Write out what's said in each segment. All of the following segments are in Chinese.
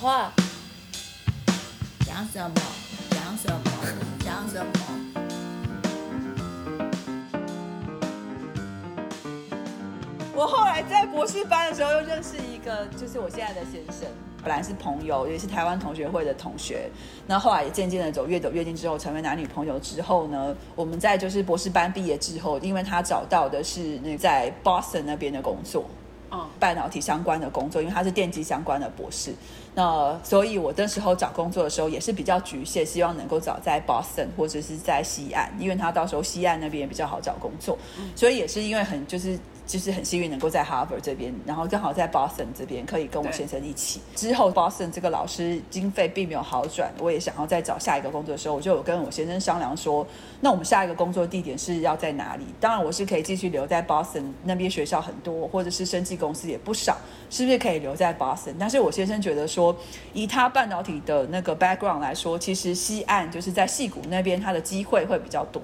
话，讲什么？讲什么？讲什么？我后来在博士班的时候又认识一个，就是我现在的先生，本来是朋友，也是台湾同学会的同学。那后来也渐渐的走，越走越近之后，成为男女朋友之后呢，我们在就是博士班毕业之后，因为他找到的是那在 Boston 那边的工作。嗯，半导体相关的工作，因为他是电机相关的博士，那所以我那时候找工作的时候也是比较局限，希望能够找在 Boston 或者是在西岸，因为他到时候西岸那边也比较好找工作，所以也是因为很就是就是很幸运能够在 Harvard 这边，然后正好在 Boston 这边可以跟我先生一起。之后 Boston 这个老师经费并没有好转，我也想要再找下一个工作的时候，我就有跟我先生商量说，那我们下一个工作地点是要在哪里？当然我是可以继续留在 Boston 那边，学校很多，或者是生技公司也不少，是不是可以留在 Boston？但是我先生觉得说，以他半导体的那个 background 来说，其实西岸就是在戏谷那边，他的机会会比较多。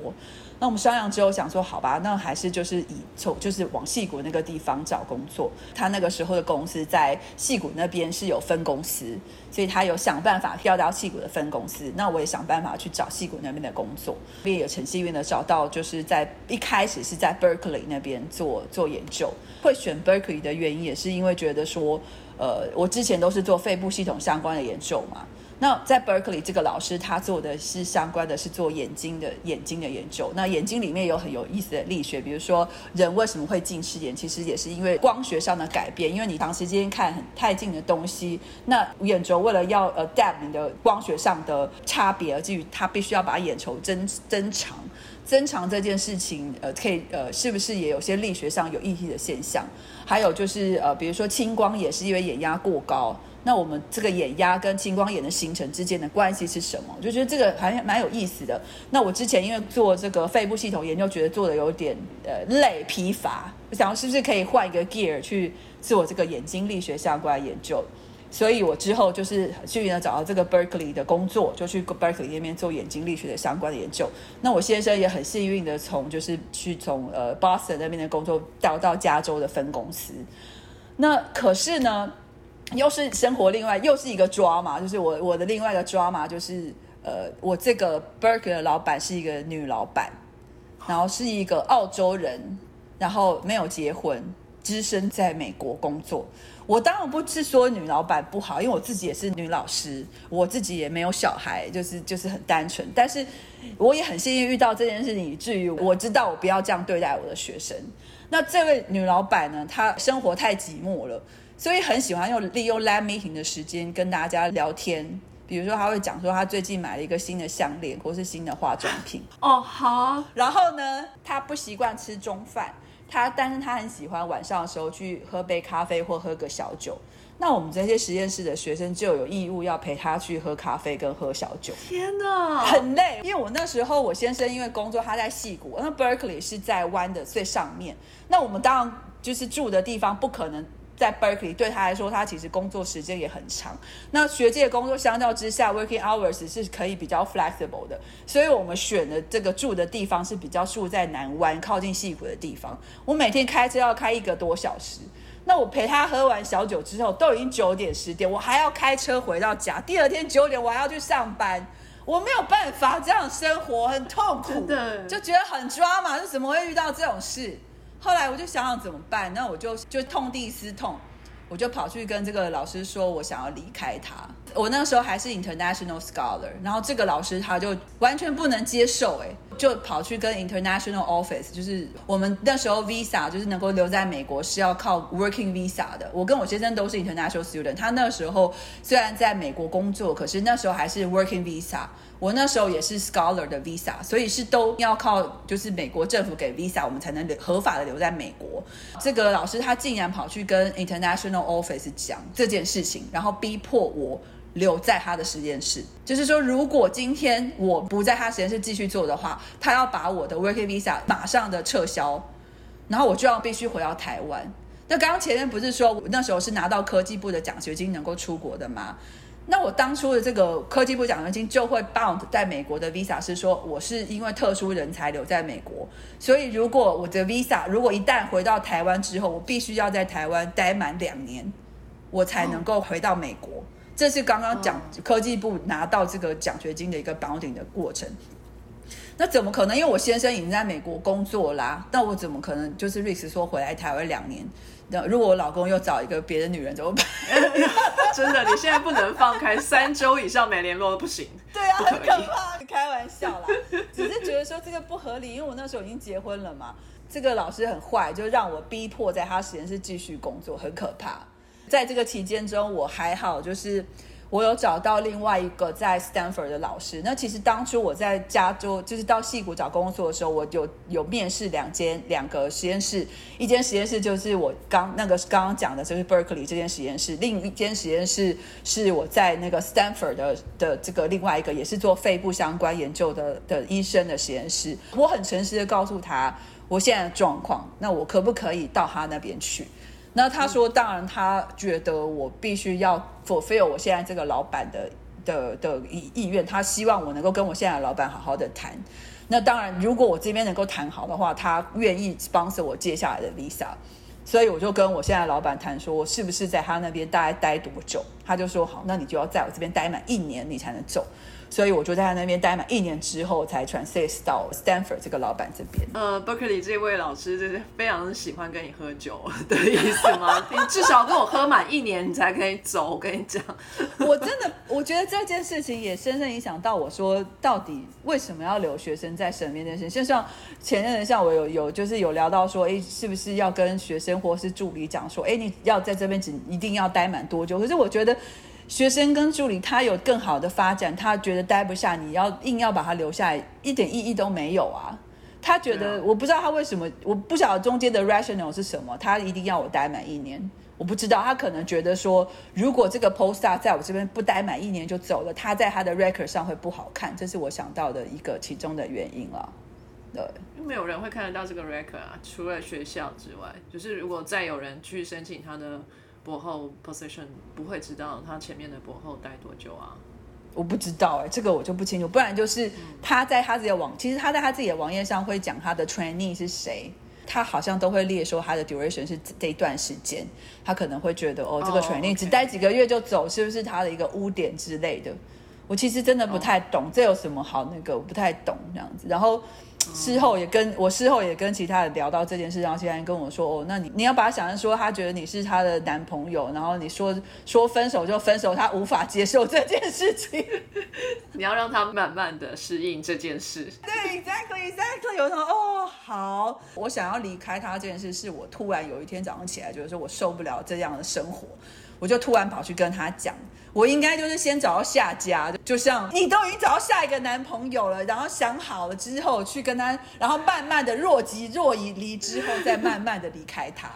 那我们商量之后想说，好吧，那还是就是以从就是往戏谷那个地方找工作。他那个时候的公司在戏谷那边是有分公司，所以他有想办法调到戏谷的分公司。那我也想办法去找戏谷那边的工作，我也很幸运的找到，就是在一开始是在 Berkeley 那边做做研究。会选 Berkeley 的原因也是因为觉得说，呃，我之前都是做肺部系统相关的研究嘛。那在 Berkeley 这个老师他做的是相关的是做眼睛的眼睛的研究。那眼睛里面有很有意思的力学，比如说人为什么会近视眼，其实也是因为光学上的改变。因为你长时间看很太近的东西，那眼轴为了要 adapt 你的光学上的差别，而至于它必须要把眼球增增长。增长这件事情，呃，可以呃，是不是也有些力学上有意义的现象？还有就是呃，比如说青光眼是因为眼压过高，那我们这个眼压跟青光眼的形成之间的关系是什么？我就觉得这个还蛮有意思的。那我之前因为做这个肺部系统研究，觉得做的有点呃累疲乏，我想是不是可以换一个 gear 去做这个眼睛力学相关的研究？所以我之后就是去呢找到这个 Berkeley 的工作，就去 Berkeley 那边做眼睛力学的相关的研究。那我先生也很幸运的从就是去从呃 Boston 那边的工作调到加州的分公司。那可是呢，又是生活另外又是一个抓嘛就是我我的另外一个抓嘛就是呃，我这个 Berkeley 的老板是一个女老板，然后是一个澳洲人，然后没有结婚，只身在美国工作。我当然不是说女老板不好，因为我自己也是女老师，我自己也没有小孩，就是就是很单纯。但是我也很幸运遇到这件事情，以至于我知道我不要这样对待我的学生。那这位女老板呢，她生活太寂寞了，所以很喜欢用利用 live meeting 的时间跟大家聊天。比如说，他会讲说他最近买了一个新的项链，或是新的化妆品。哦，好，然后呢，他不习惯吃中饭，他但是他很喜欢晚上的时候去喝杯咖啡或喝个小酒。那我们这些实验室的学生就有义务要陪他去喝咖啡跟喝小酒。天哪，很累，因为我那时候我先生因为工作他在戏谷，那 Berkeley 是在湾的最上面，那我们当然就是住的地方不可能在 Berkeley，对他来说他其实工作时间也很长。那学界工作相较之下，working hours 是可以比较 flexible 的，所以我们选的这个住的地方是比较住在南湾靠近戏谷的地方。我每天开车要开一个多小时。那我陪他喝完小酒之后，都已经九点十点，我还要开车回到家。第二天九点我还要去上班，我没有办法这样生活，很痛苦，真的就觉得很抓嘛，就怎么会遇到这种事？后来我就想想怎么办，那我就就痛定思痛，我就跑去跟这个老师说，我想要离开他。我那时候还是 international scholar，然后这个老师他就完全不能接受，哎，就跑去跟 international office，就是我们那时候 visa 就是能够留在美国是要靠 working visa 的。我跟我先生都是 international student，他那时候虽然在美国工作，可是那时候还是 working visa。我那时候也是 scholar 的 visa，所以是都要靠就是美国政府给 visa，我们才能留合法的留在美国。这个老师他竟然跑去跟 international office 讲这件事情，然后逼迫我留在他的实验室。就是说，如果今天我不在他实验室继续做的话，他要把我的 working visa 马上的撤销，然后我就要必须回到台湾。那刚刚前面不是说我那时候是拿到科技部的奖学金能够出国的吗？那我当初的这个科技部奖学金就会 bound 在美国的 visa 是说，我是因为特殊人才留在美国，所以如果我的 visa 如果一旦回到台湾之后，我必须要在台湾待满两年，我才能够回到美国。这是刚刚讲科技部拿到这个奖学金的一个 bounding 的过程。那怎么可能？因为我先生已经在美国工作啦，那我怎么可能就是瑞斯说回来台湾两年？那如果我老公又找一个别的女人怎么办？真的，你现在不能放开，三周以上没联络都不行。对啊，不很可怕，开玩笑啦，只是觉得说这个不合理，因为我那时候已经结婚了嘛。这个老师很坏，就让我逼迫在他实验室继续工作，很可怕。在这个期间中，我还好，就是我有找到另外一个在 Stanford 的老师。那其实当初我在加州，就是到戏谷找工作的时候，我有有面试两间两个实验室，一间实验室就是我刚那个刚刚讲的，就是 Berkeley 这间实验室，另一间实验室是我在那个 Stanford 的的这个另外一个也是做肺部相关研究的的医生的实验室。我很诚实的告诉他我现在的状况，那我可不可以到他那边去？那他说，当然，他觉得我必须要 fulfill 我现在这个老板的的的意意愿，他希望我能够跟我现在的老板好好的谈。那当然，如果我这边能够谈好的话，他愿意 sponsor 我接下来的 visa。所以我就跟我现在老板谈说，我是不是在他那边大概待多久？他就说好，那你就要在我这边待满一年，你才能走。所以我就在他那边待满一年之后，才 transit 到 Stanford 这个老板这边。呃，Berkeley 这位老师就是非常喜欢跟你喝酒的意思吗？你至少跟我喝满一年，你才可以走。我跟你讲，我真的，我觉得这件事情也深深影响到我说，到底为什么要留学生在身边这件事情。就像前任像我有有就是有聊到说，哎，是不是要跟学生或是助理讲说，哎，你要在这边只一定要待满多久？可是我觉得。学生跟助理他有更好的发展，他觉得待不下，你要硬要把他留下来，一点意义都没有啊。他觉得、啊我不知道他为什么，我不晓得中间的 rational 是什么，他一定要我待满一年。我不知道，他可能觉得说，如果这个 postdoc 在我这边不待满一年就走了，他在他的 record 上会不好看，这是我想到的一个其中的原因了。对，因为没有人会看得到这个 record 啊，除了学校之外，就是如果再有人去申请他的博后 position，不会知道他前面的博后待多久啊。我不知道哎、这个我就不清楚。不然就是他在他自己的网，其实他在他自己的网页上会讲他的 trainee 是谁，他好像都会列说他的 duration 是这一段时间，他可能会觉得哦，这个哦 trainee 只待几个月就走，是不是他的一个污点之类的？我其实真的不太懂，这有什么好那个？我不太懂这样子。然后事后也跟我事后也跟其他人聊到这件事，然后其他人跟我说：“哦，那你你要把他想象说，他觉得你是他的男朋友，然后你说说分手就分手，他无法接受这件事情。”你要让他慢慢的适应这件事。对，exactly exactly，有什么哦好，我想要离开他这件事，是我突然有一天早上起来，觉得说我受不了这样的生活，我就突然跑去跟他讲，我应该就是先找到下家，就像你都已经找到下一个男朋友了，然后想好了之后去跟他，然后慢慢的若即若离离之后，再慢慢的离开他。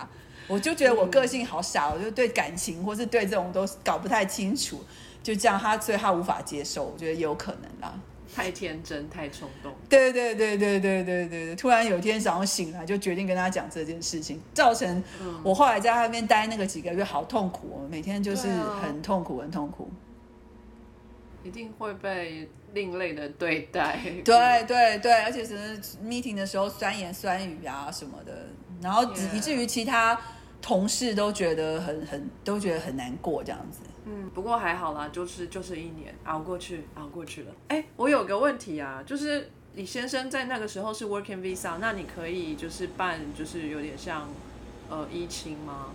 我就觉得我个性好傻，我就对感情或是对这种都搞不太清楚，就这样他，所以他无法接受，我觉得有可能啦。太天真，太冲动。对对对对对对对对，突然有一天早上醒来，就决定跟他讲这件事情，造成我后来在他那边待那个几个月好痛苦哦，每天就是很痛苦，很痛苦。一定会被另类的对待。对对对，而且是 meeting 的时候酸言酸语啊什么的，然后以至于其他同事都觉得很很都觉得很难过这样子。嗯，不过还好啦，就是就是一年熬过去，熬过去了。哎，我有个问题啊，就是李先生在那个时候是 working visa，那你可以就是办就是有点像呃依亲吗？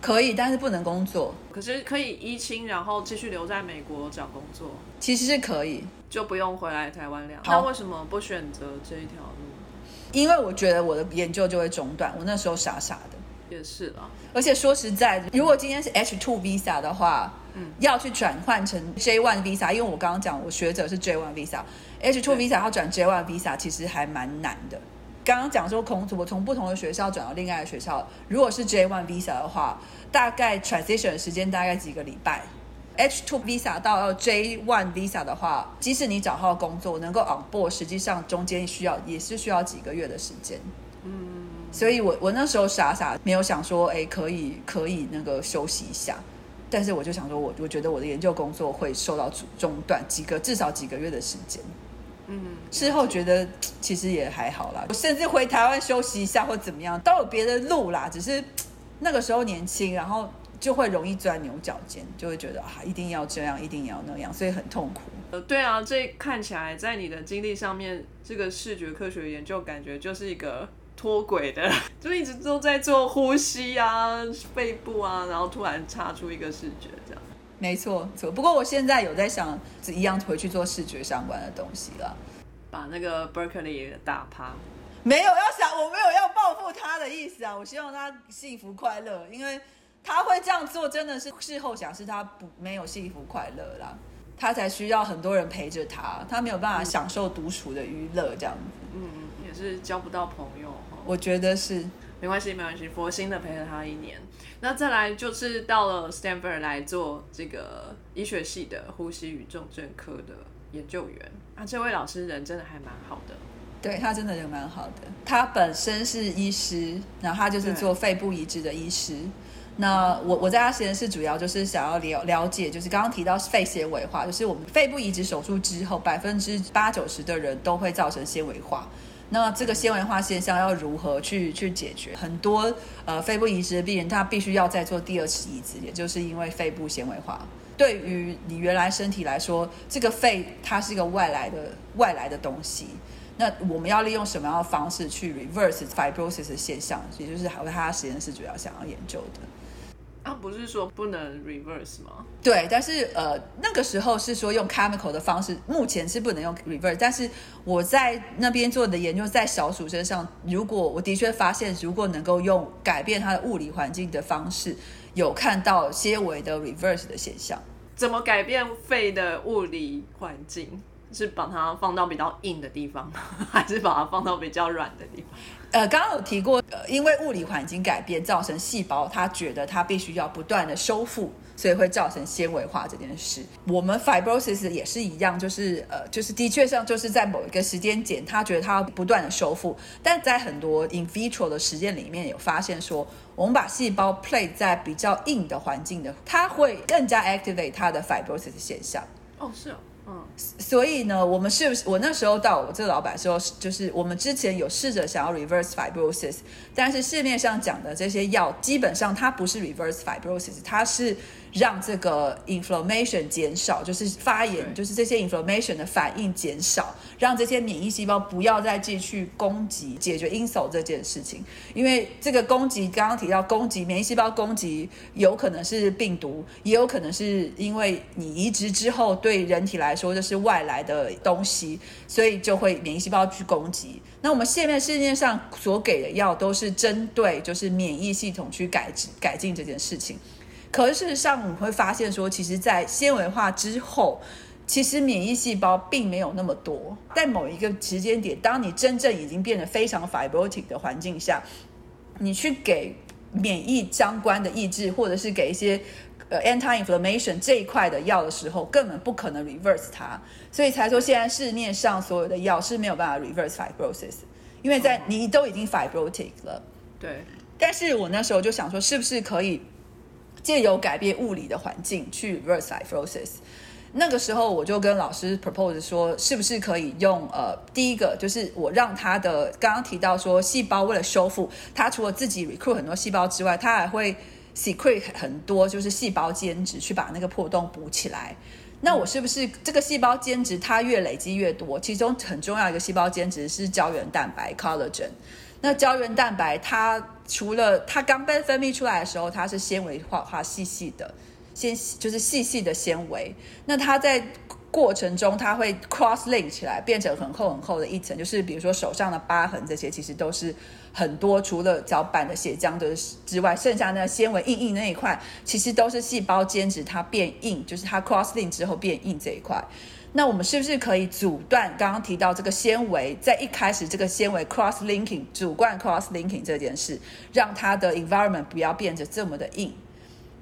可以，但是不能工作，可是可以依亲，然后继续留在美国找工作，其实是可以，就不用回来台湾了。好那为什么不选择这一条路？因为我觉得我的研究就会中断，我那时候傻傻的。也是啊，而且说实在，如果今天是 H two visa 的话，嗯要去转换成 J one visa，因为我刚刚讲我学者是 J one visa，H two visa 要转 J one visa 其实还蛮难的。刚刚讲说，孔子我从不同的学校转到另外的学校，如果是 J one visa 的话，大概 transition 的时间大概几个礼拜。H two visa 到 J one visa 的话，即使你找到工作能够 on board，实际上中间需要也是需要几个月的时间。所以我我那时候傻傻没有想说，哎，可以可以那个休息一下，但是我就想说我我觉得我的研究工作会受到中中断几个至少几个月的时间。嗯，事后觉得其实也还好啦，我甚至回台湾休息一下或怎么样，都有别的路啦。只是那个时候年轻，然后就会容易钻牛角尖，就会觉得啊，一定要这样，一定要那样，所以很痛苦。呃，对啊，这看起来在你的经历上面，这个视觉科学研究感觉就是一个脱轨的，就一直都在做呼吸啊、肺部啊，然后突然插出一个视觉这样。没错，错。不过我现在有在想，一样回去做视觉相关的东西了。把那个 Berkeley 的打趴。没有要想，我没有要报复他的意思啊！我希望他幸福快乐，因为他会这样做，真的是事后想是他不没有幸福快乐啦，他才需要很多人陪着他，他没有办法享受独处的娱乐这样子。嗯，也是交不到朋友。我觉得是没关系，没关系，佛心的陪了他一年。那再来就是到了 Stanford 来做这个医学系的呼吸与重症科的研究员啊，这位老师人真的还蛮好的。对他真的人蛮好的，他本身是医师，然后他就是做肺部移植的医师。那我我在他实验室主要就是想要了了解，就是刚刚提到肺纤维化，就是我们肺部移植手术之后，百分之八九十的人都会造成纤维化。那这个纤维化现象要如何去去解决？很多呃肺部移植的病人，他必须要再做第二次移植，也就是因为肺部纤维化。对于你原来身体来说，这个肺它是一个外来的外来的东西。那我们要利用什么样的方式去 reverse fibrosis 的现象？也就是还有他实验室主要想要研究的。啊，不是说不能 reverse 吗？对，但是呃，那个时候是说用 chemical 的方式，目前是不能用 reverse。但是我在那边做的研究，在小鼠身上，如果我的确发现，如果能够用改变它的物理环境的方式，有看到纤维的 reverse 的现象。怎么改变肺的物理环境？是把它放到比较硬的地方，还是把它放到比较软的地方？呃，刚刚有提过，呃，因为物理环境改变造成细胞，它觉得它必须要不断的修复，所以会造成纤维化这件事。我们 fibrosis 也是一样，就是呃，就是的确上就是在某一个时间点，它觉得它要不断的修复，但在很多 in vitro 的实验里面有发现说，我们把细胞 play 在比较硬的环境的，它会更加 activate 它的 fibrosis 现象。哦，是哦。嗯，所以呢，我们是不是我那时候到我这个老板说，就是我们之前有试着想要 reverse fibrosis，但是市面上讲的这些药，基本上它不是 reverse fibrosis，它是。让这个 inflammation 减少，就是发炎，就是这些 inflammation 的反应减少，让这些免疫细胞不要再继续攻击，解决 insult 这件事情。因为这个攻击，刚刚提到攻击免疫细胞攻击，有可能是病毒，也有可能是因为你移植之后对人体来说就是外来的东西，所以就会免疫细胞去攻击。那我们现在市面上所给的药都是针对就是免疫系统去改改进这件事情。可是事实上，我们会发现说，其实，在纤维化之后，其实免疫细胞并没有那么多。在某一个时间点，当你真正已经变得非常 fibrotic 的环境下，你去给免疫相关的抑制，或者是给一些呃 anti-inflammation 这一块的药的时候，根本不可能 reverse 它。所以才说，现在市面上所有的药是没有办法 reverse fibrosis，因为在你都已经 fibrotic 了。对。但是我那时候就想说，是不是可以？借由改变物理的环境去 reverse fibrosis，那个时候我就跟老师 propose 说，是不是可以用呃，第一个就是我让他的刚刚提到说，细胞为了修复，它除了自己 recruit 很多细胞之外，它还会 secrete 很多就是细胞间质去把那个破洞补起来。那我是不是这个细胞间质它越累积越多？其中很重要一个细胞间质是胶原蛋白 collagen。那胶原蛋白它除了它刚被分泌出来的时候，它是纤维化化细细的，纤就是细细的纤维。那它在过程中，它会 cross link 起来，变成很厚很厚的一层。就是比如说手上的疤痕这些，其实都是很多除了脚板的血浆的之外，剩下那纤维硬硬那一块，其实都是细胞间质它变硬，就是它 cross link 之后变硬这一块。那我们是不是可以阻断刚刚提到这个纤维在一开始这个纤维 cross linking 阻断 cross linking 这件事，让它的 environment 不要变得这么的硬？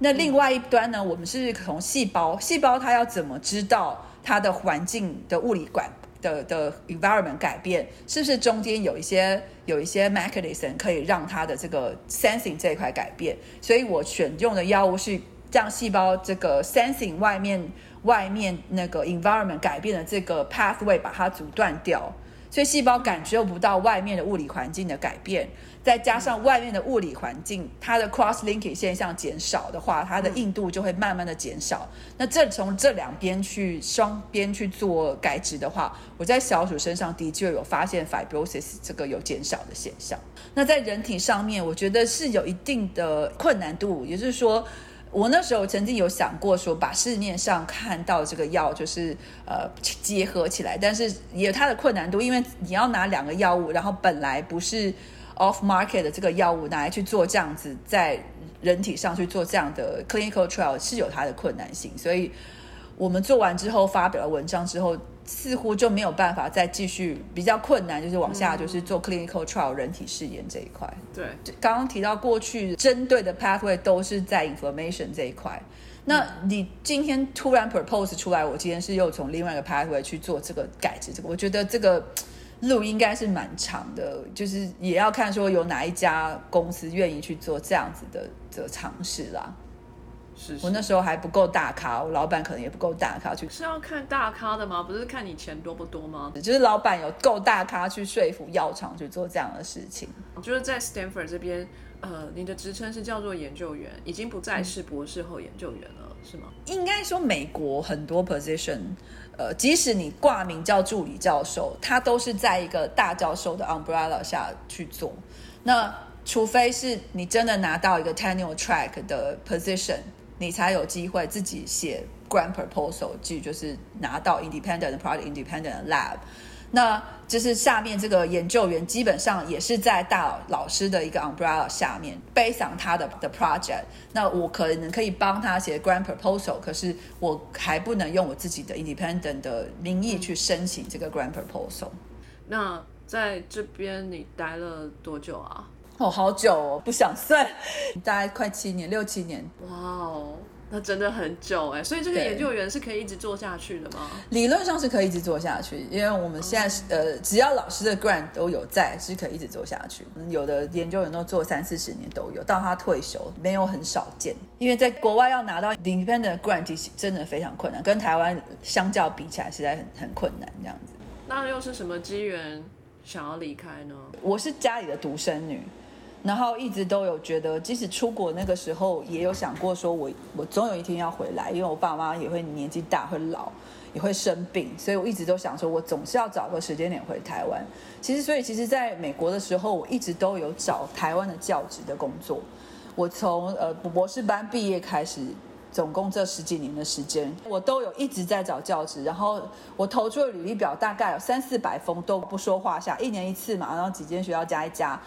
那另外一端呢？我们是从细胞，细胞它要怎么知道它的环境的物理管的的 environment 改变？是不是中间有一些有一些 mechanism 可以让它的这个 sensing 这一块改变？所以我选用的药物是让细胞这个 sensing 外面。外面那个 environment 改变的这个 pathway 把它阻断掉，所以细胞感受不到外面的物理环境的改变，再加上外面的物理环境，它的 cross linking 现象减少的话，它的硬度就会慢慢的减少。那这从这两边去双边去做改植的话，我在小鼠身上的确有发现 fibrosis 这个有减少的现象。那在人体上面，我觉得是有一定的困难度，也就是说。我那时候曾经有想过说，把市面上看到这个药就是呃结合起来，但是也有它的困难度，因为你要拿两个药物，然后本来不是 off market 的这个药物拿来去做这样子在人体上去做这样的 clinical trial 是有它的困难性，所以我们做完之后发表了文章之后。似乎就没有办法再继续比较困难，就是往下就是做 clinical trial 人体试验这一块。对，刚刚提到过去针对的 pathway 都是在 inflammation 这一块。那你今天突然 propose 出来，我今天是又从另外一个 pathway 去做这个改制，这个我觉得这个路应该是蛮长的，就是也要看说有哪一家公司愿意去做这样子的的尝试啦。我那时候还不够大咖，我老板可能也不够大咖去。是要看大咖的吗？不是看你钱多不多吗？就是老板有够大咖去说服药厂去做这样的事情。就是在 Stanford 这边，呃，你的职称是叫做研究员，已经不再是博士后研究员了，是吗？应该说，美国很多 position，呃，即使你挂名叫助理教授，他都是在一个大教授的 umbrella 下去做。那除非是你真的拿到一个 tenure track 的 position。你才有机会自己写 grant proposal，即就是拿到 independent project independent lab。那就是下面这个研究员基本上也是在大老师的一个 umbrella 下面背上他的的 project。那我可能可以帮他写 grant proposal，可是我还不能用我自己的 independent 的名义去申请这个 grant proposal。那在这边你待了多久啊？哦，好久哦，不想算，大概快七年，六七年。哇哦，那真的很久哎，所以这个研究员是可以一直做下去的吗？理论上是可以一直做下去，因为我们现在是呃，只要老师的 grant 都有在，是可以一直做下去。有的研究员都做三四十年都有，到他退休没有很少见。因为在国外要拿到 independent grant 真的非常困难，跟台湾相较比起来，实在很很困难这样子。那又是什么机缘想要离开呢？我是家里的独生女。然后一直都有觉得，即使出国那个时候，也有想过说，我我总有一天要回来，因为我爸妈也会年纪大，会老，也会生病，所以我一直都想说，我总是要找个时间点回台湾。其实，所以其实，在美国的时候，我一直都有找台湾的教职的工作。我从呃博士班毕业开始，总共这十几年的时间，我都有一直在找教职。然后我投出的履历表大概有三四百封，都不说话下，一年一次嘛，然后几间学校加一加。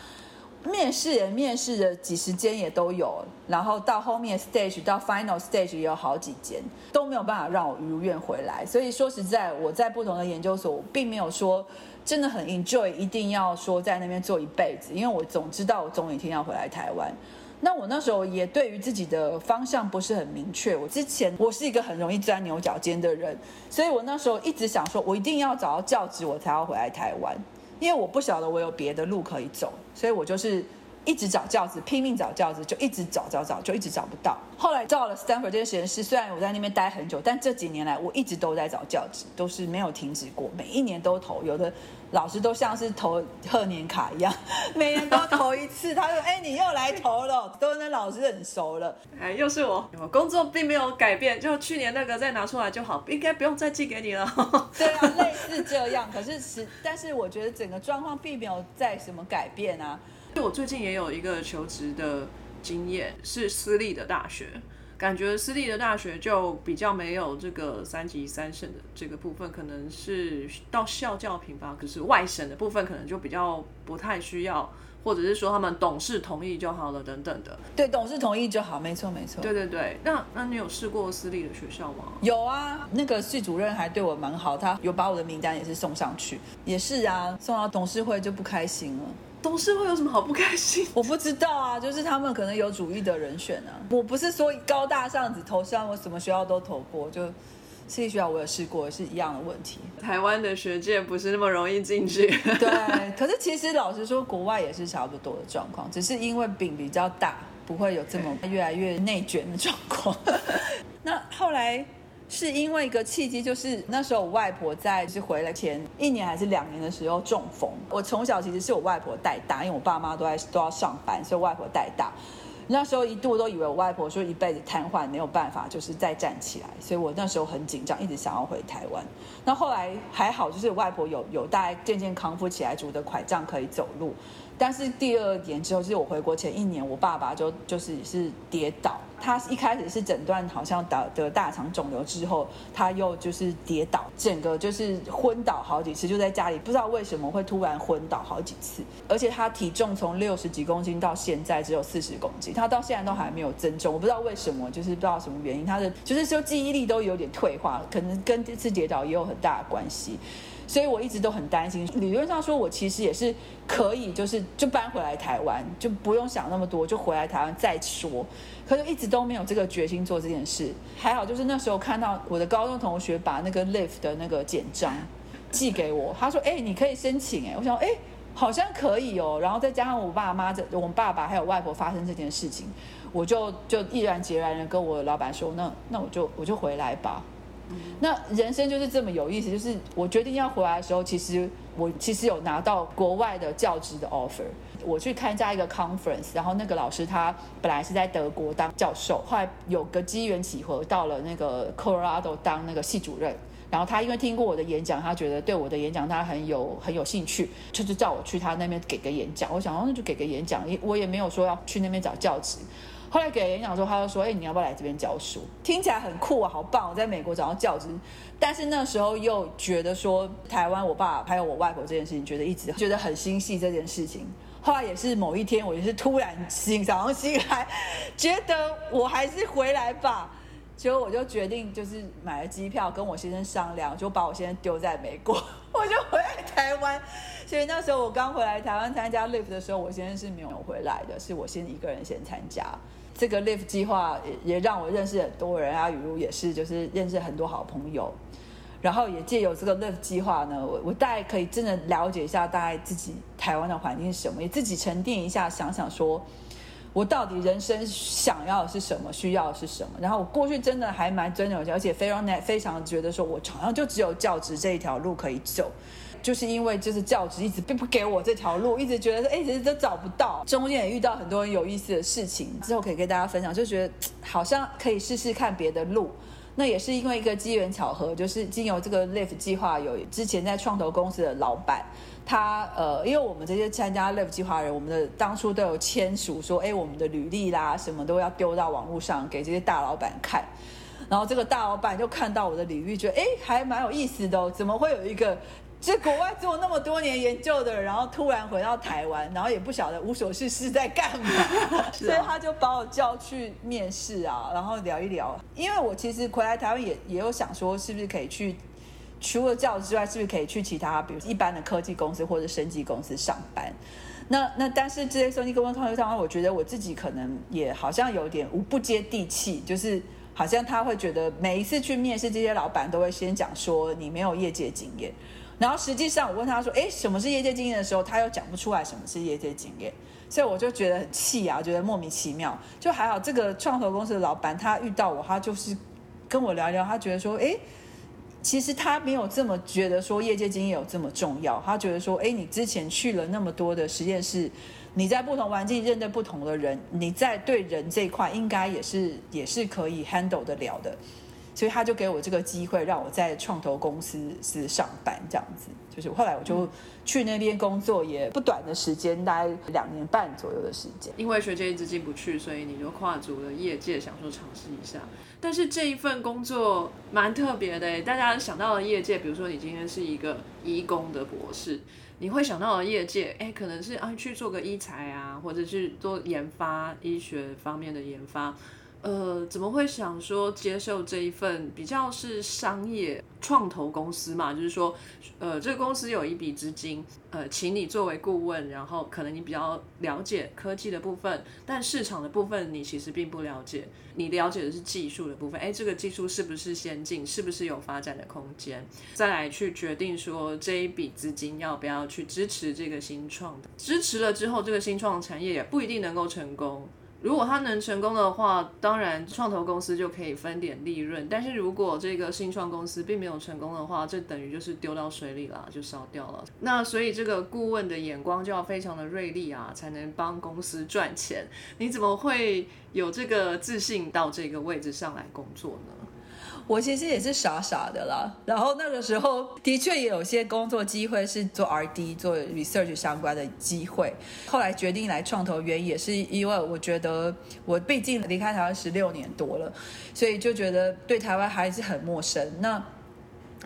面试也面试的几十间也都有，然后到后面 stage 到 final stage 也有好几间，都没有办法让我如愿回来。所以说实在，我在不同的研究所，并没有说真的很 enjoy，一定要说在那边做一辈子，因为我总知道我总有一天要回来台湾。那我那时候也对于自己的方向不是很明确。我之前我是一个很容易钻牛角尖的人，所以我那时候一直想说，我一定要找到教职，我才要回来台湾。因为我不晓得我有别的路可以走，所以我就是一直找教职，拼命找教职，就一直找找找，就一直找不到。后来到了 Stanford 这间实验室，虽然我在那边待很久，但这几年来我一直都在找教职，都是没有停止过，每一年都投。有的老师都像是投贺年卡一样，每年都投一次。他说：“哎，你又来投了。”都跟老师很熟了。哎，又是我，我工作并没有改变，就去年那个再拿出来就好，应该不用再寄给你了。对啊，类似这样。可是是，但是我觉得整个状况并没有在什么改变啊。我最近也有一个求职的。经验是私立的大学，感觉私立的大学就比较没有这个三级三审的这个部分，可能是到校教评吧。可是外省的部分可能就比较不太需要，或者是说他们董事同意就好了等等的。对，董事同意就好，没错没错。对对对，那那你有试过私立的学校吗？有啊，那个系主任还对我蛮好，他有把我的名单也是送上去，也是啊，送到董事会就不开心了。董事会有什么好不开心？我不知道啊，就是他们可能有主意的人选啊。我不是说高大上只投向我什么学校都投过，就私立学校我也试过，是一样的问题。台湾的学界不是那么容易进去。对，可是其实老实说，国外也是差不多的状况，只是因为饼比较大，不会有这么越来越内卷的状况。那后来。是因为一个契机，就是那时候我外婆在，是回来前一年还是两年的时候中风。我从小其实是我外婆带大，因为我爸妈都在都要上班，所以外婆带大。那时候一度都以为我外婆说一辈子瘫痪，没有办法，就是再站起来，所以我那时候很紧张，一直想要回台湾。那后来还好，就是外婆有有大概渐渐康复起来，拄着拐杖可以走路。但是第二年之后，就是我回国前一年，我爸爸就就是是跌倒。他一开始是诊断好像得得大肠肿瘤之后，他又就是跌倒，整个就是昏倒好几次，就在家里不知道为什么会突然昏倒好几次。而且他体重从六十几公斤到现在只有四十公斤，他到现在都还没有增重，我不知道为什么，就是不知道什么原因，他的就是说记忆力都有点退化，可能跟这次跌倒也有很大的关系。所以我一直都很担心。理论上说，我其实也是可以，就是就搬回来台湾，就不用想那么多，就回来台湾再说。可是一直都没有这个决心做这件事。还好，就是那时候看到我的高中同学把那个 live 的那个简章寄给我，他说：“哎，你可以申请。”哎，我想，哎，好像可以哦。然后再加上我爸妈这，我爸爸还有外婆发生这件事情，我就就毅然决然的跟我老板说：“那那我就我就回来吧。”那人生就是这么有意思，就是我决定要回来的时候，其实我其实有拿到国外的教职的 offer。我去参加一个 conference，然后那个老师他本来是在德国当教授，后来有个机缘巧合到了那个 Colorado 当那个系主任。然后他因为听过我的演讲，他觉得对我的演讲他很有很有兴趣，就是叫我去他那边给个演讲。我想哦，那就给个演讲，我也没有说要去那边找教职。后来给演讲的时候，他就说：“哎，你要不要来这边教书？听起来很酷啊，好棒！我在美国找到教职，但是那时候又觉得说台湾，我爸还有我外婆这件事情，觉得一直觉得很心系这件事情。后来也是某一天，我也是突然醒早上醒来，觉得我还是回来吧。结果我就决定就是买了机票，跟我先生商量，就把我先生丢在美国，我就回来台湾。所以那时候我刚回来台湾参加 Live 的时候，我先生是没有回来的，是我先一个人先参加。这个 Live 计划也也让我认识很多人啊，雨露也是，就是认识很多好朋友。然后也借由这个 Live 计划呢，我我大概可以真的了解一下大概自己台湾的环境是什么，也自己沉淀一下，想想说我到底人生想要的是什么，需要的是什么。然后我过去真的还蛮尊重，而且非常非常觉得说我好像就只有教职这一条路可以走。就是因为就是教职一直并不给我这条路，一直觉得说哎，其实都找不到。中间也遇到很多有意思的事情，之后可以跟大家分享，就觉得好像可以试试看别的路。那也是因为一个机缘巧合，就是经由这个 Live 计划，有之前在创投公司的老板，他呃，因为我们这些参加 Live 计划人，我们的当初都有签署说，哎，我们的履历啦什么都要丢到网络上给这些大老板看。然后这个大老板就看到我的履历，觉得哎，还蛮有意思的，怎么会有一个？在国外做那么多年研究的，然后突然回到台湾，然后也不晓得无所事事在干嘛，所以他就把我叫去面试啊，然后聊一聊。因为我其实回来台湾也也有想说，是不是可以去除了教之外，是不是可以去其他，比如一般的科技公司或者升级公司上班？那那但是这些升级公司、科技上班，我觉得我自己可能也好像有点无不接地气，就是好像他会觉得每一次去面试，这些老板都会先讲说你没有业界经验。然后实际上，我问他说：“哎，什么是业界经验？”的时候，他又讲不出来什么是业界经验，所以我就觉得很气啊，觉得莫名其妙。就还好，这个创投公司的老板他遇到我，他就是跟我聊一聊，他觉得说：“哎，其实他没有这么觉得说业界经验有这么重要。他觉得说：哎，你之前去了那么多的实验室，你在不同环境认得不同的人，你在对人这一块应该也是也是可以 handle 得了的。”所以他就给我这个机会，让我在创投公司是上班这样子。就是后来我就去那边工作，也不短的时间，大概两年半左右的时间。因为学姐一直进不去，所以你就跨足了业界，想说尝试一下。但是这一份工作蛮特别的，大家想到的业界，比如说你今天是一个医工的博士，你会想到的业界，哎，可能是啊去做个医材啊，或者是做研发医学方面的研发。呃，怎么会想说接受这一份比较是商业创投公司嘛？就是说，呃，这个公司有一笔资金，呃，请你作为顾问，然后可能你比较了解科技的部分，但市场的部分你其实并不了解，你了解的是技术的部分。哎，这个技术是不是先进，是不是有发展的空间？再来去决定说这一笔资金要不要去支持这个新创的，支持了之后，这个新创产业也不一定能够成功。如果他能成功的话，当然创投公司就可以分点利润。但是如果这个新创公司并没有成功的话，这等于就是丢到水里了，就烧掉了。那所以这个顾问的眼光就要非常的锐利啊，才能帮公司赚钱。你怎么会有这个自信到这个位置上来工作呢？我其实也是傻傻的啦，然后那个时候的确也有些工作机会是做 R&D、做 research 相关的机会。后来决定来创投，原因也是因为我觉得我毕竟离开台湾十六年多了，所以就觉得对台湾还是很陌生。那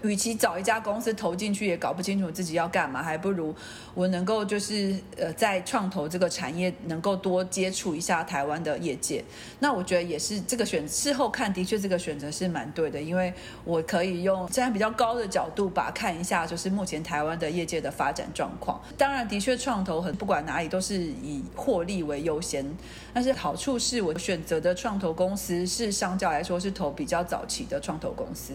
与其找一家公司投进去也搞不清楚自己要干嘛，还不如我能够就是呃在创投这个产业能够多接触一下台湾的业界。那我觉得也是这个选事后看，的确这个选择是蛮对的，因为我可以用站在比较高的角度吧看一下，就是目前台湾的业界的发展状况。当然，的确创投很不管哪里都是以获利为优先，但是好处是我选择的创投公司是相较来说是投比较早期的创投公司。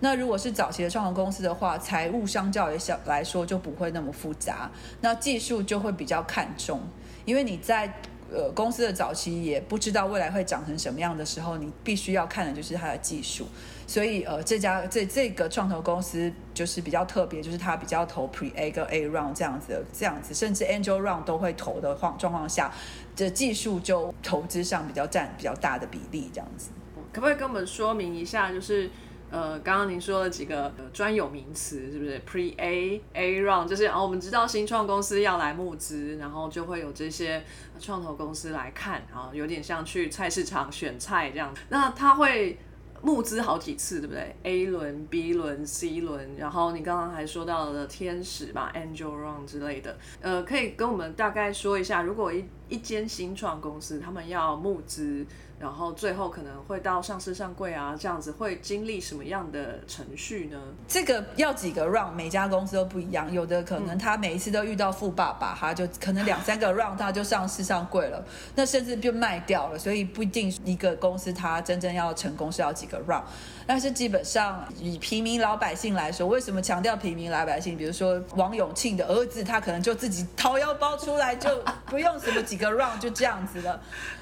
那如果是早期创投公司的话，财务相较于小来说就不会那么复杂，那技术就会比较看重，因为你在呃公司的早期也不知道未来会长成什么样的时候，你必须要看的就是它的技术。所以呃这家这这个创投公司就是比较特别，就是它比较投 Pre A 跟 A Round 这样子的这样子，甚至 Angel Round 都会投的状状况下，这技术就投资上比较占比较大的比例这样子。可不可以跟我们说明一下，就是？呃，刚刚您说了几个专有名词，是不是？Pre A A Round 就是啊，我们知道新创公司要来募资，然后就会有这些创投公司来看啊，有点像去菜市场选菜这样。那他会募资好几次，对不对？A 轮、B 轮、C 轮，然后你刚刚还说到了天使吧，Angel Round 之类的。呃，可以跟我们大概说一下，如果一一间新创公司他们要募资。然后最后可能会到上市上柜啊，这样子会经历什么样的程序呢？这个要几个 round，每家公司都不一样。有的可能他每一次都遇到富爸爸，他就可能两三个 round 他就上市上柜了，那甚至就卖掉了。所以不一定一个公司它真正要成功是要几个 round。但是基本上以平民老百姓来说，为什么强调平民老百姓？比如说王永庆的儿子，他可能就自己掏腰包出来，就不用什么几个 round 就这样子了。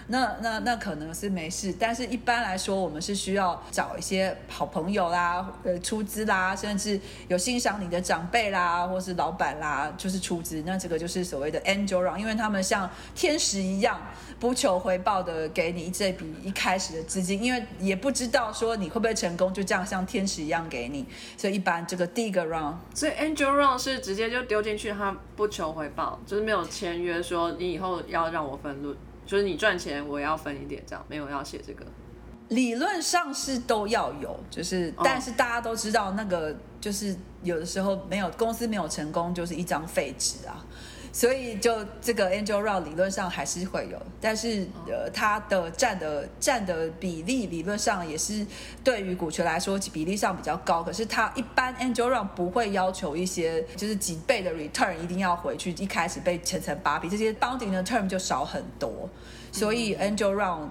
那那那可能是没事，但是一般来说，我们是需要找一些好朋友啦，呃，出资啦，甚至有欣赏你的长辈啦，或是老板啦，就是出资。那这个就是所谓的 angel round，因为他们像天使一样，不求回报的给你这笔一开始的资金，因为也不知道说你会不会成功，就这样像天使一样给你。所以一般这个第一个 round，所以 angel round 是直接就丢进去，他不求回报，就是没有签约说你以后要让我分论。就是你赚钱，我要分一点，这样没有要写这个。理论上是都要有，就是但是大家都知道，那个就是有的时候没有公司没有成功，就是一张废纸啊。所以就这个 Angel Round 理论上还是会有，但是呃，它的占的占的比例理论上也是对于股权来说比例上比较高。可是它一般 Angel Round 不会要求一些就是几倍的 return 一定要回去，一开始被层层扒皮，这些 bounding 的 term 就少很多。所以 Angel Round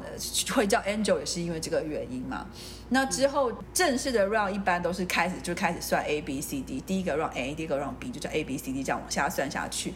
会叫 Angel 也是因为这个原因嘛。那之后正式的 round 一般都是开始就开始算 A B C D，第一个 round A，第二个 round B 就叫 A B C D，这样往下算下去。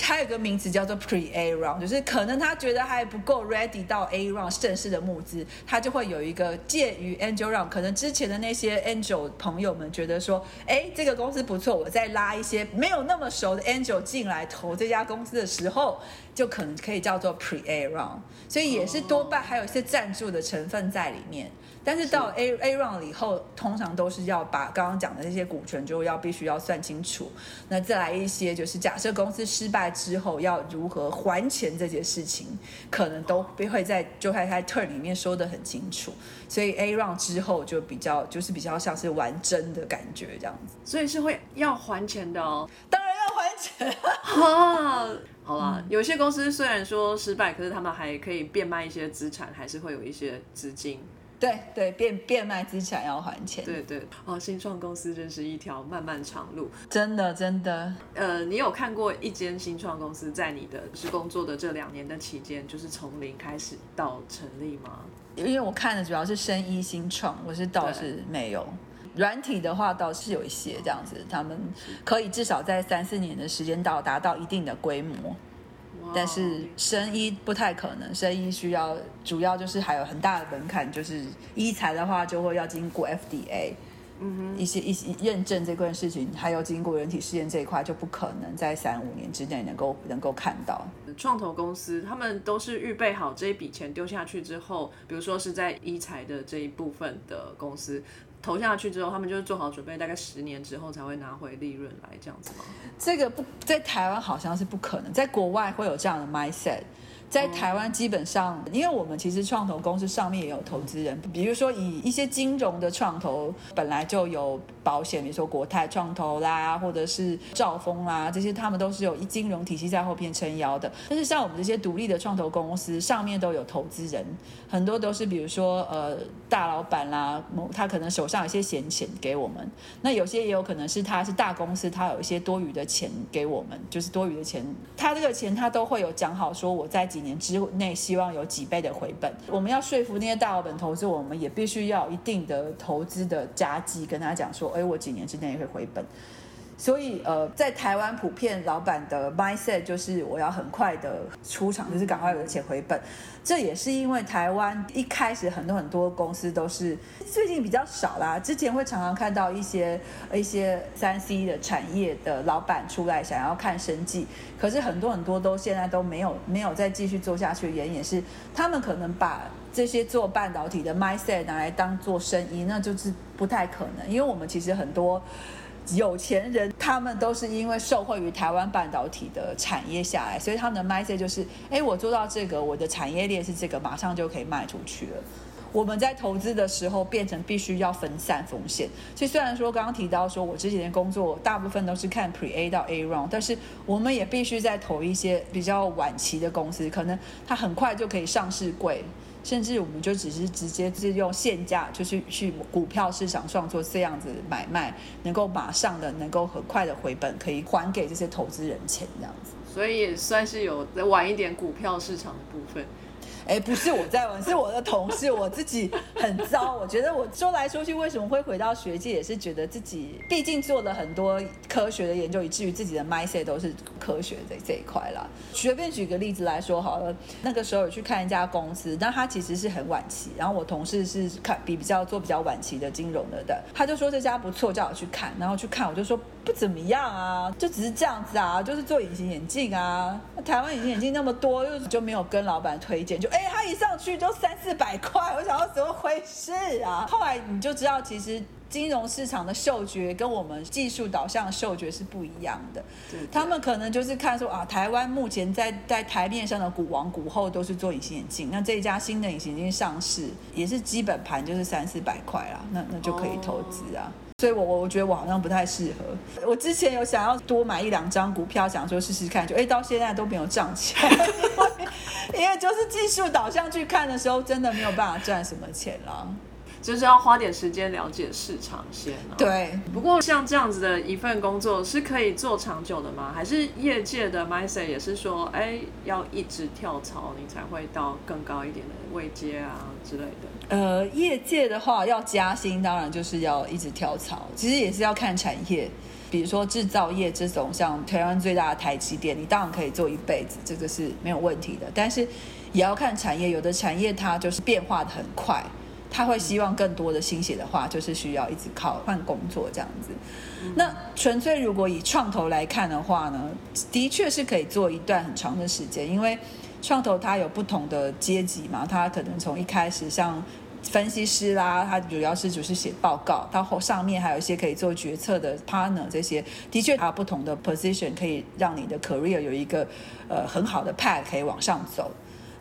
还有个名词叫做 Pre A round，就是可能他觉得还不够 ready 到 A round 正式的募资，他就会有一个介于 Angel round，可能之前的那些 Angel 朋友们觉得说，哎，这个公司不错，我再拉一些没有那么熟的 Angel 进来投这家公司的时候，就可能可以叫做 Pre A round，所以也是多半还有一些赞助的成分在里面。但是到 A A round 以后，通常都是要把刚刚讲的那些股权就要必须要算清楚。那再来一些就是假设公司失败之后要如何还钱这件事情，可能都会在就会在 turn 里面说的很清楚。所以 A round 之后就比较就是比较像是玩真的感觉这样子。所以是会要还钱的哦。当然要还钱。啊，好啦，有些公司虽然说失败，可是他们还可以变卖一些资产，还是会有一些资金。对对，变变卖资产要还钱。对对，哦，新创公司真是一条漫漫长路，真的真的。呃，你有看过一间新创公司在你的是工作的这两年的期间，就是从零开始到成立吗？因为我看的主要是生医新创，我是倒是没有。软体的话倒是有一些这样子，他们可以至少在三四年的时间到达到一定的规模。但是生医不太可能，生医需要主要就是还有很大的门槛，就是医材的话就会要经过 FDA。一些一些认证这件事情，还有经过人体试验这一块，就不可能在三五年之内能够能够看到。创投公司他们都是预备好这一笔钱丢下去之后，比如说是在医材的这一部分的公司投下去之后，他们就是做好准备，大概十年之后才会拿回利润来这样子吗？这个不在台湾好像是不可能，在国外会有这样的 mindset。在台湾基本上，因为我们其实创投公司上面也有投资人，比如说以一些金融的创投，本来就有保险，比如说国泰创投啦，或者是兆丰啦，这些他们都是有一金融体系在后边撑腰的。但是像我们这些独立的创投公司，上面都有投资人，很多都是比如说呃大老板啦，某他可能手上有些闲钱给我们，那有些也有可能是他是大公司，他有一些多余的钱给我们，就是多余的钱，他这个钱他都会有讲好说我在几。年之内希望有几倍的回本，我们要说服那些大老板投资，我们也必须要有一定的投资的加计，跟他讲说，所以我几年之内也会回本。所以，呃，在台湾普遍老板的 mindset 就是我要很快的出场，就是赶快有钱回本。这也是因为台湾一开始很多很多公司都是最近比较少啦，之前会常常看到一些一些三 C 的产业的老板出来想要看生计，可是很多很多都现在都没有没有再继续做下去的原因也是，他们可能把这些做半导体的 mindset 拿来当做生意，那就是不太可能，因为我们其实很多。有钱人他们都是因为受惠于台湾半导体的产业下来，所以他们的 MIS 就是：哎，我做到这个，我的产业链是这个，马上就可以卖出去了。我们在投资的时候变成必须要分散风险。所以虽然说刚刚提到说我之前的工作大部分都是看 Pre A 到 A round，但是我们也必须在投一些比较晚期的公司，可能它很快就可以上市柜。甚至我们就只是直接是用现价，就是去股票市场上做这样子买卖，能够马上的、能够很快的回本，可以还给这些投资人钱这样子。所以也算是有晚一点股票市场的部分。哎，不是我在玩，是我的同事。我自己很糟，我觉得我说来说去，为什么会回到学界，也是觉得自己毕竟做了很多科学的研究，以至于自己的 mindset 都是科学的这一块啦。随便举个例子来说好了，那个时候有去看一家公司，但他其实是很晚期，然后我同事是看比比较做比较晚期的金融的的，他就说这家不错，叫我去看，然后去看，我就说不怎么样啊，就只是这样子啊，就是做隐形眼镜啊，台湾隐形眼镜那么多，又就没有跟老板推荐，就哎。他一上去就三四百块，我想要怎么回事啊？后来你就知道，其实金融市场的嗅觉跟我们技术导向的嗅觉是不一样的。他们可能就是看说啊，台湾目前在在台面上的股王股后都是做隐形眼镜，那这一家新的隐形眼镜上市也是基本盘就是三四百块啦，那那就可以投资啊。所以，我我我觉得我好像不太适合。我之前有想要多买一两张股票，想说试试看，就哎，到现在都没有涨起来，因为就是技术导向去看的时候，真的没有办法赚什么钱了。就是要花点时间了解市场先。啊对。不过像这样子的一份工作是可以做长久的吗？还是业界的 mindset 也是说，哎，要一直跳槽，你才会到更高一点的位阶啊之类的？呃，业界的话要加薪，当然就是要一直跳槽。其实也是要看产业，比如说制造业这种，像台湾最大的台积电，你当然可以做一辈子，这个是没有问题的。但是也要看产业，有的产业它就是变化的很快，他会希望更多的心血的话，就是需要一直靠换工作这样子。那纯粹如果以创投来看的话呢，的确是可以做一段很长的时间，因为创投它有不同的阶级嘛，它可能从一开始像。分析师啦，他主要是就是写报告，他后上面还有一些可以做决策的 partner，这些的确啊不同的 position 可以让你的 career 有一个呃很好的 path 可以往上走。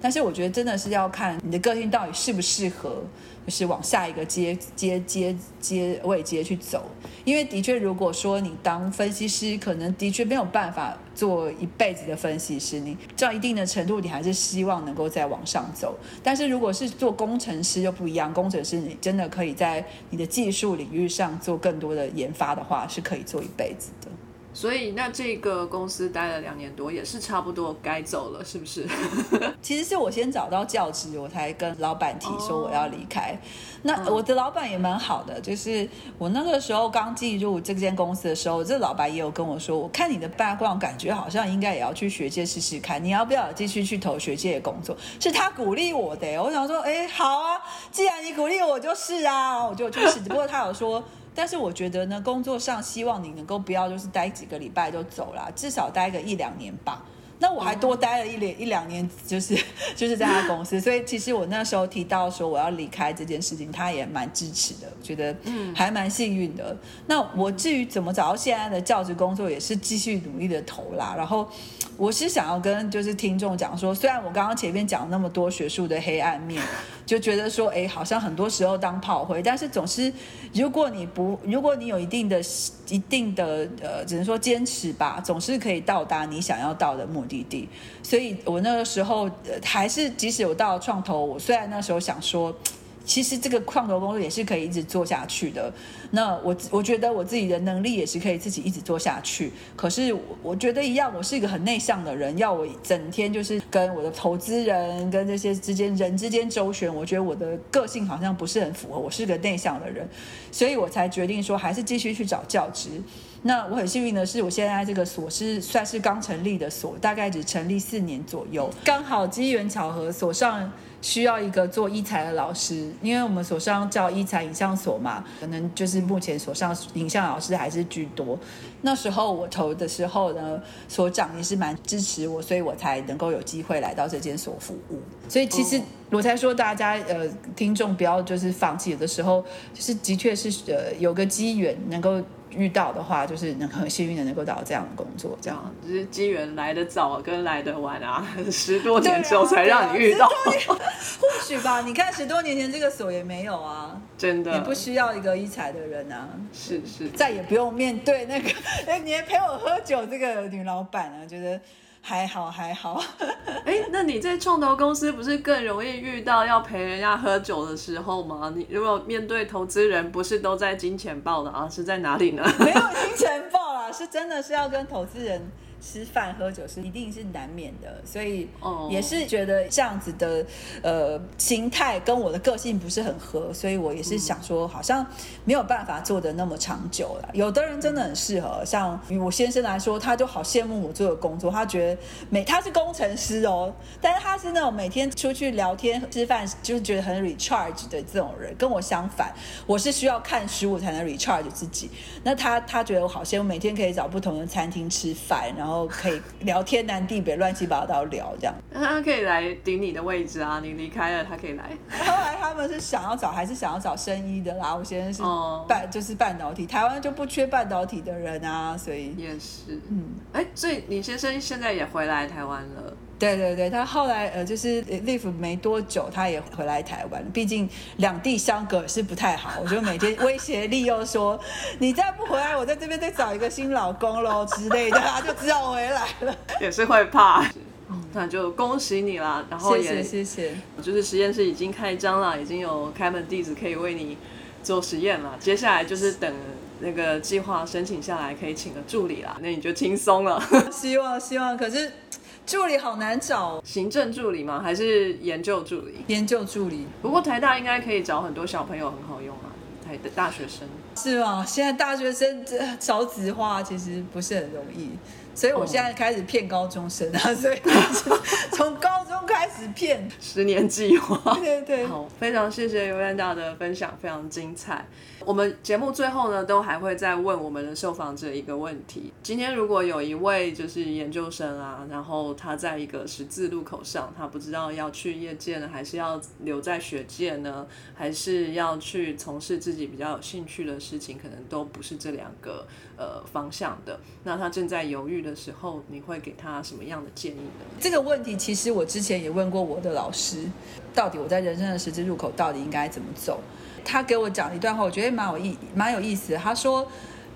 但是我觉得真的是要看你的个性到底适不适合。就是往下一个阶阶阶阶位阶去走，因为的确，如果说你当分析师，可能的确没有办法做一辈子的分析师。你到一定的程度，你还是希望能够再往上走。但是如果是做工程师又不一样，工程师你真的可以在你的技术领域上做更多的研发的话，是可以做一辈子的。所以那这个公司待了两年多，也是差不多该走了，是不是？其实是我先找到教职，我才跟老板提说我要离开。哦那我的老板也蛮好的，就是我那个时候刚进入这间公司的时候，这老板也有跟我说，我看你的 background，感觉好像应该也要去学界试试看，你要不要继续去投学界的工作？是他鼓励我的耶，我想说，哎，好啊，既然你鼓励我，就是啊，我就去试。只 不过他有说。但是我觉得呢，工作上希望你能够不要就是待几个礼拜就走了，至少待个一两年吧。那我还多待了一两一两年，就是就是在他公司，所以其实我那时候提到说我要离开这件事情，他也蛮支持的，我觉得嗯还蛮幸运的。那我至于怎么找到现在的教职工作，也是继续努力的投啦。然后我是想要跟就是听众讲说，虽然我刚刚前面讲那么多学术的黑暗面，就觉得说，哎，好像很多时候当炮灰，但是总是如果你不，如果你有一定的一定的呃，只能说坚持吧，总是可以到达你想要到的目的地。所以我那个时候、呃、还是，即使我到创投，我虽然那时候想说。其实这个创投工作也是可以一直做下去的。那我我觉得我自己的能力也是可以自己一直做下去。可是我觉得一样，我是一个很内向的人，要我整天就是跟我的投资人跟这些之间人之间周旋，我觉得我的个性好像不是很符合。我是个内向的人，所以我才决定说还是继续去找教职。那我很幸运的是，我现在这个所是算是刚成立的所，大概只成立四年左右，刚好机缘巧合，所上需要一个做医材的老师，因为我们所上叫医材影像所嘛，可能就是目前所上影像老师还是居多。那时候我投的时候呢，所长也是蛮支持我，所以我才能够有机会来到这间所服务。所以其实我才说大家呃，听众不要就是放弃，有的时候就是的确是呃有个机缘能够。遇到的话，就是能很幸运的能够找到这样的工作，这样就是机缘来得早跟来得晚啊，十多年之后才让你遇到。或许吧，你看十多年前这个所也没有啊，真的也不需要一个一彩的人啊，是是，再也不用面对那个 哎，你陪我喝酒这个女老板啊，觉得。还好还好，哎，那你在创投公司不是更容易遇到要陪人家喝酒的时候吗？你如果面对投资人，不是都在金钱豹的啊？是在哪里呢？没有金钱豹啦，是真的是要跟投资人。吃饭喝酒是一定是难免的，所以也是觉得这样子的呃心态跟我的个性不是很合，所以我也是想说，好像没有办法做的那么长久了。有的人真的很适合，像我先生来说，他就好羡慕我做的工作，他觉得每他是工程师哦，但是他是那种每天出去聊天吃饭就是觉得很 recharge 的这种人，跟我相反，我是需要看书我才能 recharge 自己。那他他觉得我好羡慕，每天可以找不同的餐厅吃饭，然后。然后可以聊天南地北，乱七八糟聊这样。那他可以来顶你的位置啊！你离开了，他可以来。后来他们是想要找，还是想要找生医的啦？我先生是半，就是半导体，台湾就不缺半导体的人啊，所以也是。嗯，哎，所以李先生现在也回来台湾了。对对对，他后来呃，就是 live 没多久，他也回来台湾。毕竟两地相隔是不太好，我就每天威胁利诱说，你再不回来，我在这边再找一个新老公喽之类的，他就只好回来了。也是会怕，那就恭喜你啦。然后也谢谢，就是实验室已经开张了，已经有开门地址可以为你做实验了。接下来就是等那个计划申请下来，可以请个助理啦，那你就轻松了。希望希望，可是。助理好难找，行政助理吗？还是研究助理？研究助理。不过台大应该可以找很多小朋友，很好用啊。台的大学生是吗？现在大学生少子化，其实不是很容易。所以我现在开始骗高中生啊，所以从高中开始骗。十年计划，对对。好，非常谢谢尤兰达的分享，非常精彩。我们节目最后呢，都还会再问我们的受访者一个问题：今天如果有一位就是研究生啊，然后他在一个十字路口上，他不知道要去业界呢，还是要留在学界呢，还是要去从事自己比较有兴趣的事事情，可能都不是这两个呃方向的。那他正在犹豫的时候，你会给他什么样的建议呢？这个问题其实我之前也问过我的老师，到底我在人生的十字路口到底应该怎么走？他给我讲了一段话，我觉得蛮有意蛮有意思。他说，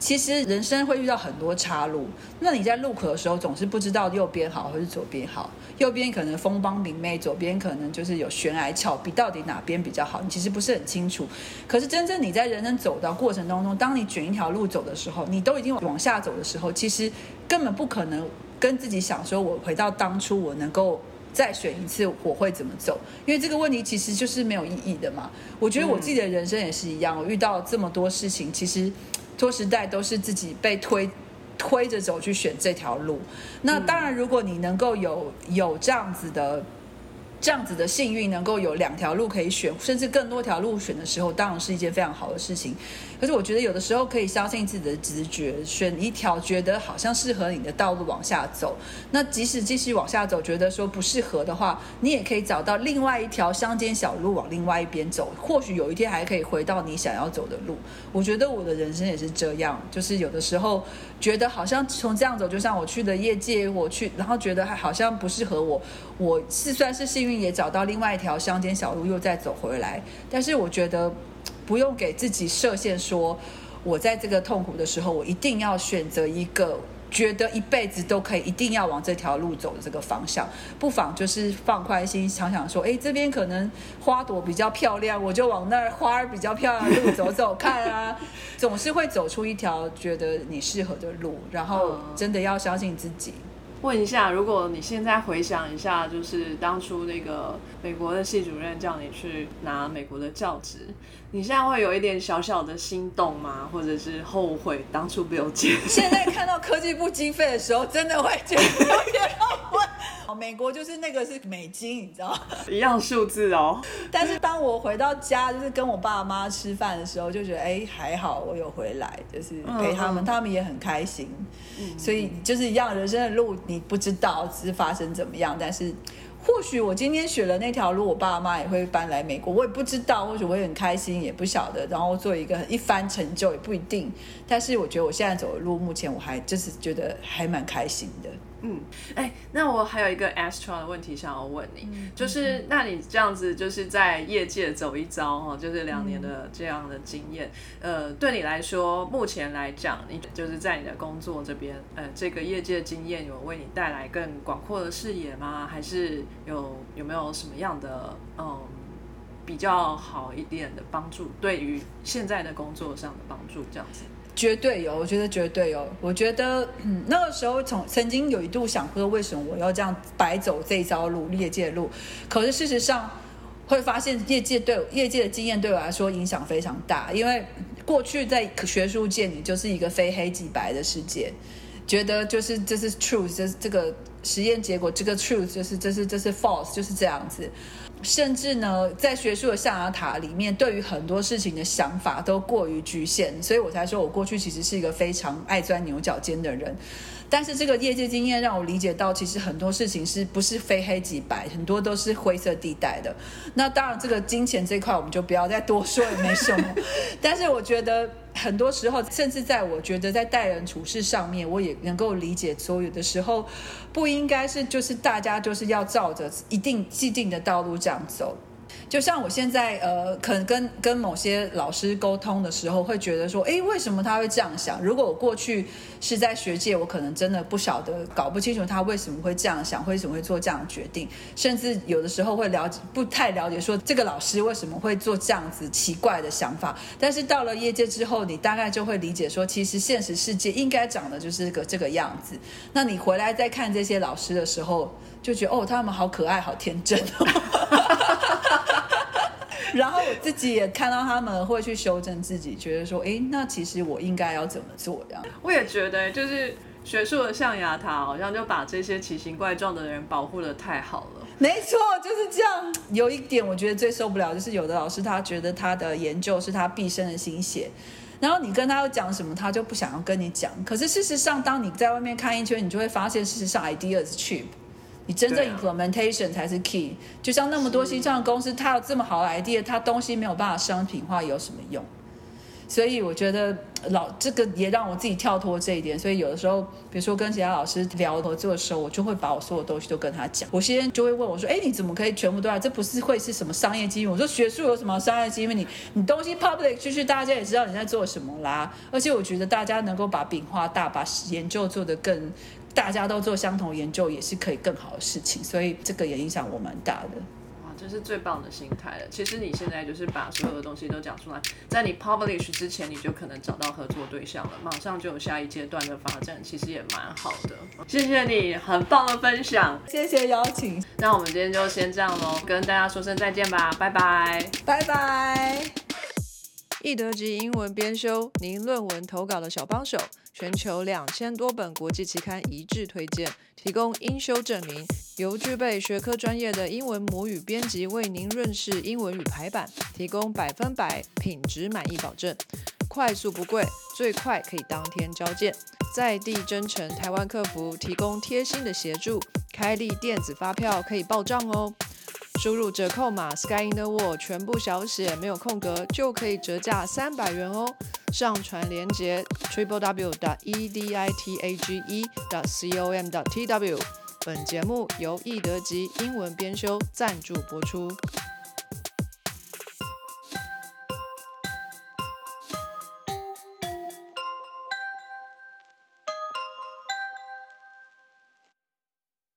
其实人生会遇到很多岔路，那你在路口的时候总是不知道右边好还是左边好，右边可能风光明媚，左边可能就是有悬崖峭壁，到底哪边比较好？你其实不是很清楚。可是真正你在人生走的过程当中，当你卷一条路走的时候，你都已经往下走的时候，其实根本不可能跟自己想说，我回到当初我能够。再选一次，我会怎么走？因为这个问题其实就是没有意义的嘛。我觉得我自己的人生也是一样，我遇到这么多事情，其实拖时代都是自己被推推着走去选这条路。那当然，如果你能够有有这样子的。这样子的幸运能够有两条路可以选，甚至更多条路选的时候，当然是一件非常好的事情。可是我觉得有的时候可以相信自己的直觉，选一条觉得好像适合你的道路往下走。那即使继续往下走，觉得说不适合的话，你也可以找到另外一条乡间小路往另外一边走。或许有一天还可以回到你想要走的路。我觉得我的人生也是这样，就是有的时候觉得好像从这样走，就像我去的业界，我去，然后觉得还好像不适合我。我是算是幸运。也找到另外一条乡间小路，又再走回来。但是我觉得不用给自己设限，说我在这个痛苦的时候，我一定要选择一个觉得一辈子都可以，一定要往这条路走的这个方向。不妨就是放宽心，想想说，哎，这边可能花朵比较漂亮，我就往那儿花儿比较漂亮的路走走看啊。总是会走出一条觉得你适合的路，然后真的要相信自己。问一下，如果你现在回想一下，就是当初那个美国的系主任叫你去拿美国的教职，你现在会有一点小小的心动吗？或者是后悔当初没有接？现在看到科技部经费的时候，真的会觉得有点后悔。美国就是那个是美金，你知道 一样数字哦。但是当我回到家，就是跟我爸妈吃饭的时候，就觉得哎还好，我有回来，就是陪他们，他们也很开心。所以就是一样，人生的路你不知道是发生怎么样，但是或许我今天选了那条路，我爸妈也会搬来美国，我也不知道，或许我也很开心，也不晓得，然后做一个一番成就也不一定。但是我觉得我现在走的路，目前我还就是觉得还蛮开心的。嗯，哎，那我还有一个 astro 的问题想要问你，就是那你这样子就是在业界走一遭哈，就是两年的这样的经验，呃，对你来说，目前来讲，你就是在你的工作这边，呃，这个业界经验有为你带来更广阔的视野吗？还是有有没有什么样的嗯比较好一点的帮助，对于现在的工作上的帮助这样子？绝对有，我觉得绝对有。我觉得嗯那个时候从曾经有一度想过，为什么我要这样白走这一招路，业界路？可是事实上会发现，业界对业界的经验对我来说影响非常大。因为过去在学术界，你就是一个非黑即白的世界，觉得就是这是 truth，这这个实验结果，这个 truth 就是这是这是 false，就是这样子。甚至呢，在学术的象牙塔里面，对于很多事情的想法都过于局限，所以我才说我过去其实是一个非常爱钻牛角尖的人。但是这个业界经验让我理解到，其实很多事情是不是非黑即白，很多都是灰色地带的。那当然，这个金钱这块我们就不要再多说，也没什么。但是我觉得很多时候，甚至在我觉得在待人处事上面，我也能够理解，所有的时候不应该是就是大家就是要照着一定既定的道路这样走。就像我现在呃，可能跟跟某些老师沟通的时候，会觉得说，哎，为什么他会这样想？如果我过去是在学界，我可能真的不晓得，搞不清楚他为什么会这样想，为什么会做这样的决定，甚至有的时候会了解不太了解，说这个老师为什么会做这样子奇怪的想法。但是到了业界之后，你大概就会理解说，其实现实世界应该长的就是个这个样子。那你回来再看这些老师的时候，就觉得哦，他们好可爱，好天真。然后我自己也看到他们会去修正自己，觉得说，哎，那其实我应该要怎么做？这样，我也觉得，就是学术的象牙塔好像就把这些奇形怪状的人保护的太好了。没错，就是这样。有一点我觉得最受不了，就是有的老师他觉得他的研究是他毕生的心血，然后你跟他要讲什么，他就不想要跟你讲。可是事实上，当你在外面看一圈，你就会发现，事实上 ideas cheap。你真正 implementation 才是 key，就像那么多新创公司，它有这么好的 idea，它东西没有办法商品化，有什么用？所以我觉得老这个也让我自己跳脱这一点。所以有的时候，比如说跟其他老师聊合作的时候，我就会把我所有东西都跟他讲。我先就会问我说：“哎，你怎么可以全部都要？这不是会是什么商业机密？”我说：“学术有什么商业机密？你你东西 public 就是，大家也知道你在做什么啦。而且我觉得大家能够把饼画大，把研究做得更，大家都做相同研究，也是可以更好的事情。所以这个也影响我蛮大的。”这是最棒的心态了。其实你现在就是把所有的东西都讲出来，在你 publish 之前，你就可能找到合作对象了，马上就有下一阶段的发展，其实也蛮好的。谢谢你，很棒的分享，谢谢邀请。那我们今天就先这样喽，跟大家说声再见吧，拜拜，拜拜。易德级英文编修，您论文投稿的小帮手。全球两千多本国际期刊一致推荐，提供英修证明，由具备学科专业的英文母语编辑为您润饰英文与排版，提供百分百品质满意保证，快速不贵，最快可以当天交件，在地真诚台湾客服提供贴心的协助，开立电子发票可以报账哦。输入折扣码 Sky in the World，全部小写没有空格，就可以折价三百元哦。上传链接 triple w 的 e d i t a g e 的 c o m 的 t w。本节目由易德吉英文编修赞助播出。